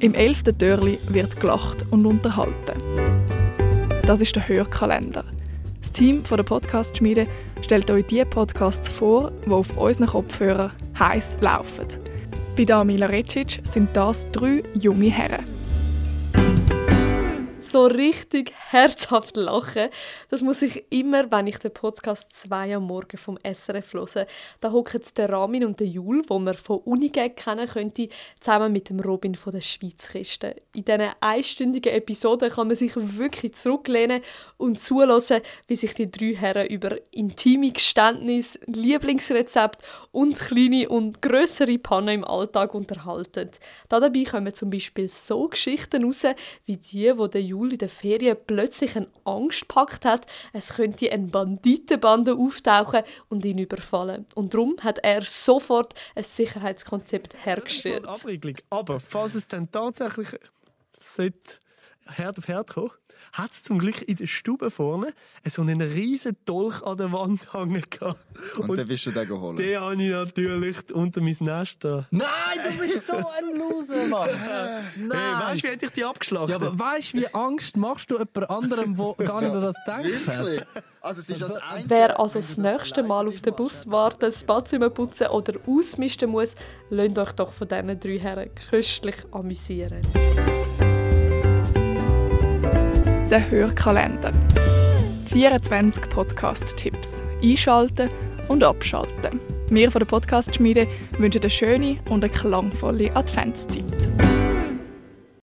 Im elften Türli wird gelacht und unterhalten. Das ist der Hörkalender. Das Team von der Podcast-Schmiede stellt euch die Podcasts vor, die auf unseren Kopfhörern heiß laufen. Bei Damila Recic sind das drei junge Herren so richtig herzhaft lachen. Das muss ich immer, wenn ich den Podcast 2 am Morgen vom SRF höre. Da hocken der Ramin und der Jul, wo man von Unigag kennen könnte, zusammen mit dem Robin von der Schweizkiste. In diesen einstündigen Episoden kann man sich wirklich zurücklehnen und zulassen, wie sich die drei Herren über intime Geständnis, Lieblingsrezept und kleine und größere Pannen im Alltag unterhalten. Dabei kommen zum Beispiel so Geschichten raus, wie die, wo der Jul Juli in den Ferien plötzlich eine Angst gepackt hat, es könnte eine Banditenbande auftauchen und ihn überfallen. Und darum hat er sofort ein Sicherheitskonzept hergestellt. Aber falls es dann tatsächlich sollte Herd auf Herd kommen, hat es zum Glück in der Stube vorne so einen riesen Dolch an der Wand hängen gehabt. Und, und den bist du den geholt? Den habe ich natürlich unter mein Nest da. Nein, du bist so ein Loser, Mann! Nein! Hey, weißt du, wie hätte ich die abgeschlachtet? Ja, aber weißt du, wie Angst machst du jemand anderem, der gar nicht an das denkt? Wirklich? Also, es ist das Wer also das nächste Mal auf den Bus warten, das Badzimmer putzen oder ausmisten muss, lasst euch doch von diesen drei Herren köstlich amüsieren der Hörkalender. 24 Podcast-Tipps. Einschalten und abschalten. Wir von der Podcast-Schmiede wünschen eine schöne und eine klangvolle Adventszeit.